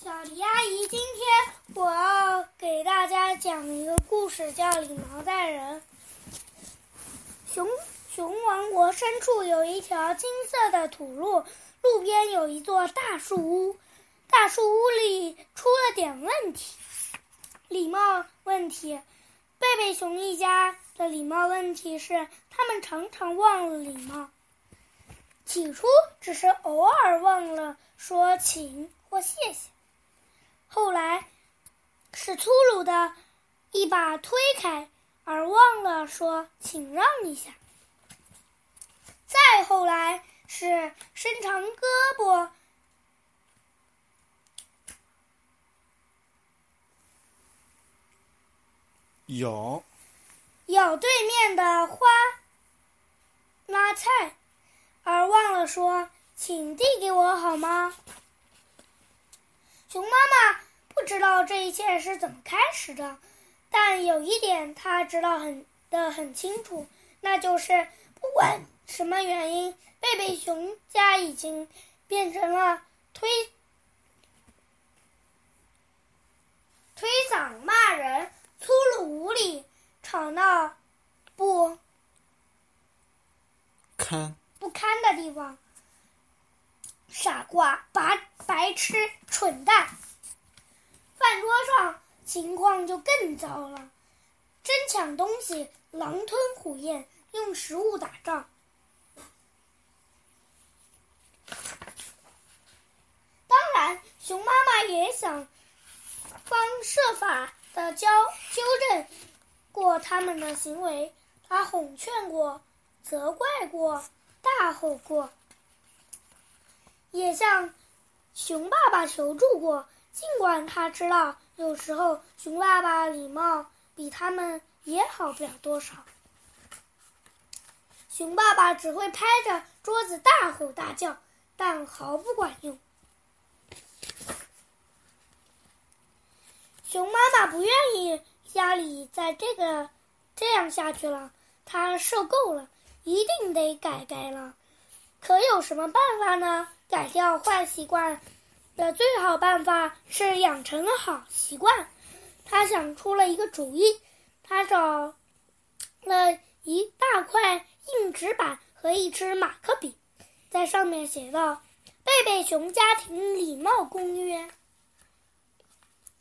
小迪阿姨，今天我要给大家讲一个故事，叫《礼貌待人》。熊熊王国深处有一条金色的土路，路边有一座大树屋，大树屋里出了点问题，礼貌问题。贝贝熊一家的礼貌问题是，他们常常忘了礼貌。起初只是偶尔忘了说请或谢谢。后来，是粗鲁的一把推开，而忘了说“请让一下”。再后来是伸长胳膊，咬咬对面的花拉菜，而忘了说“请递给我好吗”。熊妈妈不知道这一切是怎么开始的，但有一点她知道很的很清楚，那就是不管什么原因，贝贝熊家已经变成了推推搡、骂人、粗鲁无礼、吵闹不堪不堪的地方。傻瓜、白白痴、蠢蛋。饭桌上情况就更糟了，争抢东西，狼吞虎咽，用食物打仗。当然，熊妈妈也想方设法的教纠正过他们的行为，她哄劝过，责怪过，大吼过。也向熊爸爸求助过，尽管他知道有时候熊爸爸礼貌比他们也好不了多少。熊爸爸只会拍着桌子大吼大叫，但毫不管用。熊妈妈不愿意家里再这个这样下去了，她受够了，一定得改改了。可有什么办法呢？改掉坏习惯的最好办法是养成好习惯。他想出了一个主意，他找了一大块硬纸板和一支马克笔，在上面写道：“贝贝熊家庭礼貌公约。”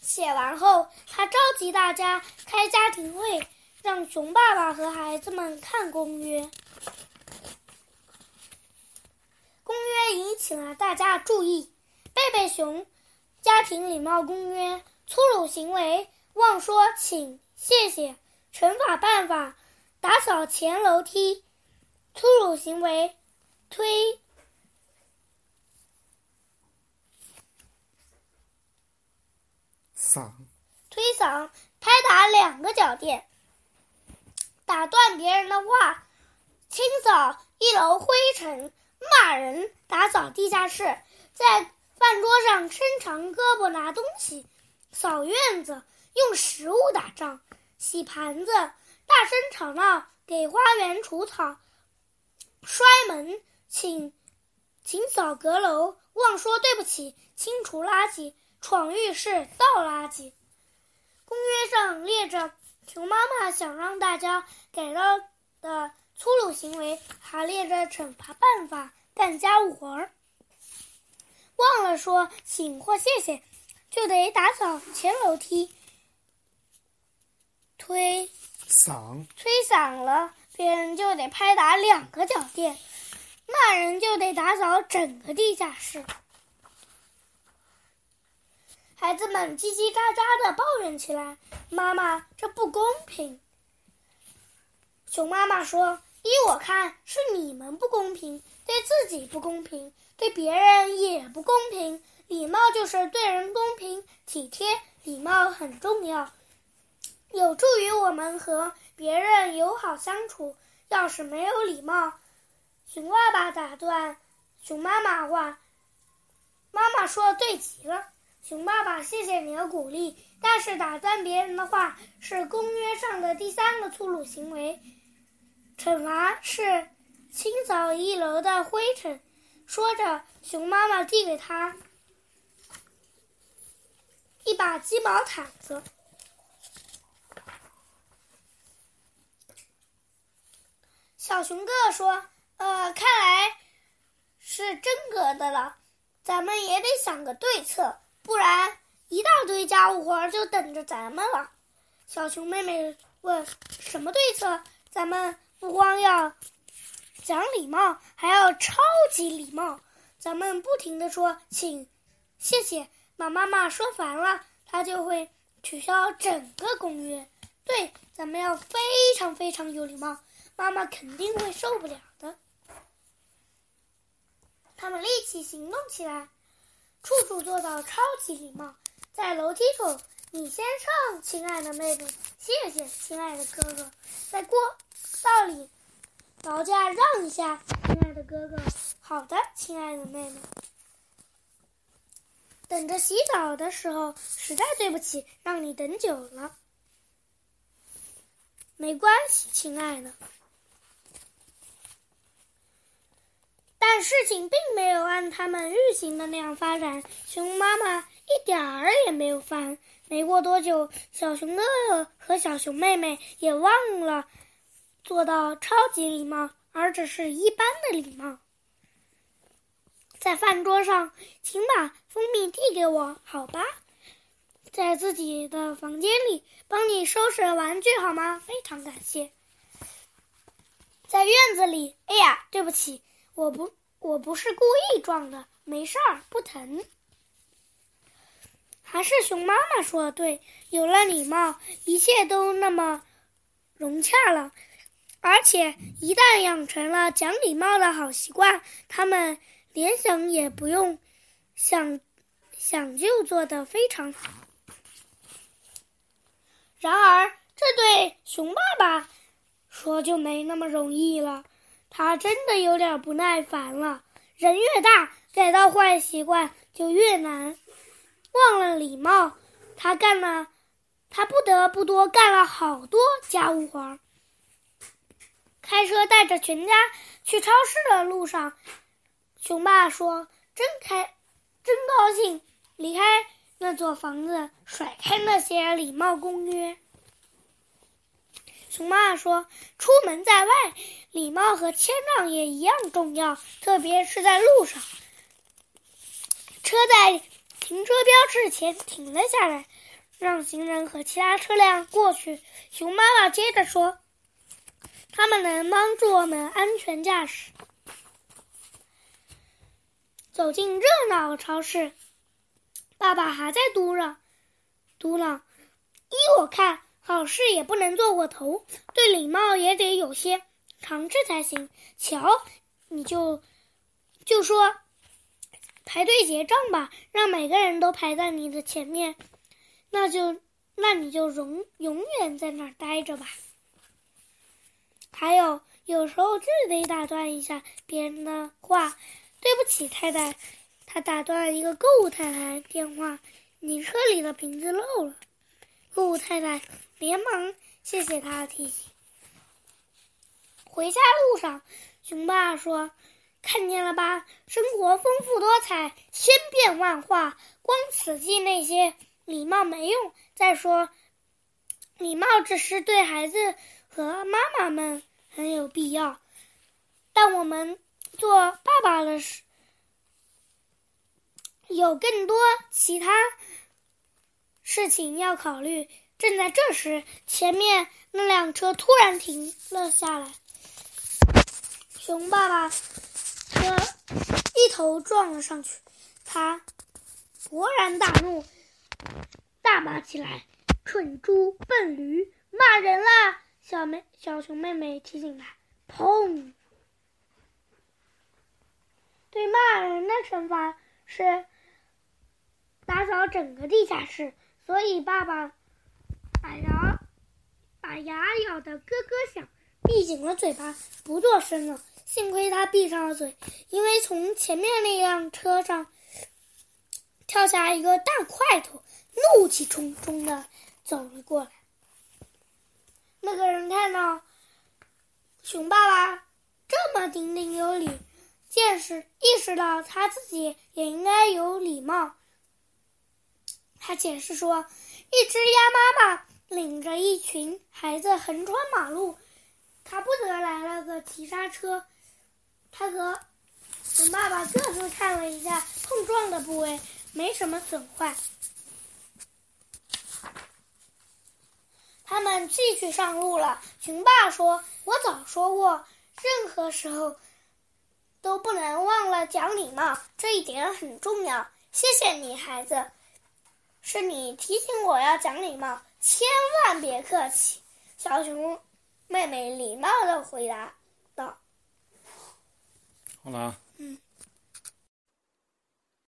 写完后，他召集大家开家庭会，让熊爸爸和孩子们看公约。公约引起了大家注意。贝贝熊家庭礼貌公约：粗鲁行为，忘说请、谢谢；惩罚办法，打扫前楼梯；粗鲁行为，推搡推搡，拍打两个脚垫；打断别人的话，清扫一楼灰尘。骂人，打扫地下室，在饭桌上伸长胳膊拿东西，扫院子，用食物打仗，洗盘子，大声吵闹，给花园除草，摔门，请，请扫阁楼，忘说对不起，清除垃圾，闯浴室，倒垃圾。公约上列着熊妈妈想让大家改到的。粗鲁行为还列着惩罚办法，干家务活儿。忘了说请或谢谢，就得打扫前楼梯。推搡推搡了，别人就得拍打两个脚垫；骂人就得打扫整个地下室。孩子们叽叽喳喳的抱怨起来：“妈妈，这不公平。”熊妈妈说。依我看，是你们不公平，对自己不公平，对别人也不公平。礼貌就是对人公平、体贴，礼貌很重要，有助于我们和别人友好相处。要是没有礼貌，熊爸爸打断熊妈妈话：“妈妈说对极了。”熊爸爸，谢谢你的鼓励，但是打断别人的话是公约上的第三个粗鲁行为。惩罚是清扫一楼的灰尘。说着，熊妈妈递给他一把鸡毛毯子。小熊哥哥说：“呃，看来是真格的了，咱们也得想个对策，不然一大堆家务活就等着咱们了。”小熊妹妹问：“什么对策？咱们不光要讲礼貌，还要超级礼貌。咱们不停的说请、谢谢。把妈妈说烦了，她就会取消整个公约。对，咱们要非常非常有礼貌。”妈妈肯定会受不了的。他们立即行动起来，处处做到超级礼貌。在楼梯口，你先上，亲爱的妹妹，谢谢，亲爱的哥哥。在过道里，劳驾让一下，亲爱的哥哥。好的，亲爱的妹妹。等着洗澡的时候，实在对不起，让你等久了。没关系，亲爱的。但事情并没有按他们预行的那样发展，熊妈妈一点儿也没有烦。没过多久，小熊哥哥和小熊妹妹也忘了做到超级礼貌，而只是一般的礼貌。在饭桌上，请把蜂蜜递给我，好吧？在自己的房间里，帮你收拾玩具好吗？非常感谢。在院子里，哎呀，对不起。我不，我不是故意撞的，没事儿，不疼。还是熊妈妈说的对，有了礼貌，一切都那么融洽了。而且一旦养成了讲礼貌的好习惯，他们连想也不用想，想就做得非常好。然而，这对熊爸爸说就没那么容易了。他真的有点不耐烦了。人越大，改到坏习惯就越难。忘了礼貌，他干了，他不得不多干了好多家务活儿。开车带着全家去超市的路上，熊爸说：“真开，真高兴，离开那座房子，甩开那些礼貌公约。”熊妈妈说：“出门在外，礼貌和谦让也一样重要，特别是在路上。”车在停车标志前停了下来，让行人和其他车辆过去。熊妈妈接着说：“他们能帮助我们安全驾驶。”走进热闹超市，爸爸还在嘟囔：“嘟囔，依我看。”好事也不能做过头，对礼貌也得有些常识才行。瞧，你就就说排队结账吧，让每个人都排在你的前面，那就那你就永永远在那儿待着吧。还有，有时候就得打断一下别人的话。对不起，太太，他打断了一个购物太太电话，你车里的瓶子漏了。购物太太。连忙谢谢他的提醒。回家路上，熊爸说：“看见了吧，生活丰富多彩，千变万化。光死记那些礼貌没用。再说，礼貌只是对孩子和妈妈们很有必要，但我们做爸爸的时，有更多其他事情要考虑。”正在这时，前面那辆车突然停了下来。熊爸爸车一头撞了上去，他勃然大怒，大骂起来：“蠢猪，笨驴，骂人啦！”小妹小熊妹妹提醒他：“砰！”对骂人的惩罚是打扫整个地下室，所以爸爸。把牙把牙咬得咯咯响，闭紧了嘴巴，不作声了。幸亏他闭上了嘴，因为从前面那辆车上跳下一个大块头，怒气冲冲的走了过来。那个人看到熊爸爸这么彬彬有礼，见识意识到他自己也应该有礼貌。他解释说，一只鸭妈妈领着一群孩子横穿马路，他不得来了个急刹车。他和熊爸爸各自看了一下碰撞的部位，没什么损坏。他们继续上路了。熊爸说：“我早说过，任何时候都不能忘了讲礼貌，这一点很重要。谢谢你，孩子，是你提醒我要讲礼貌，千万别客气。”小熊妹妹礼貌的回答道。好了。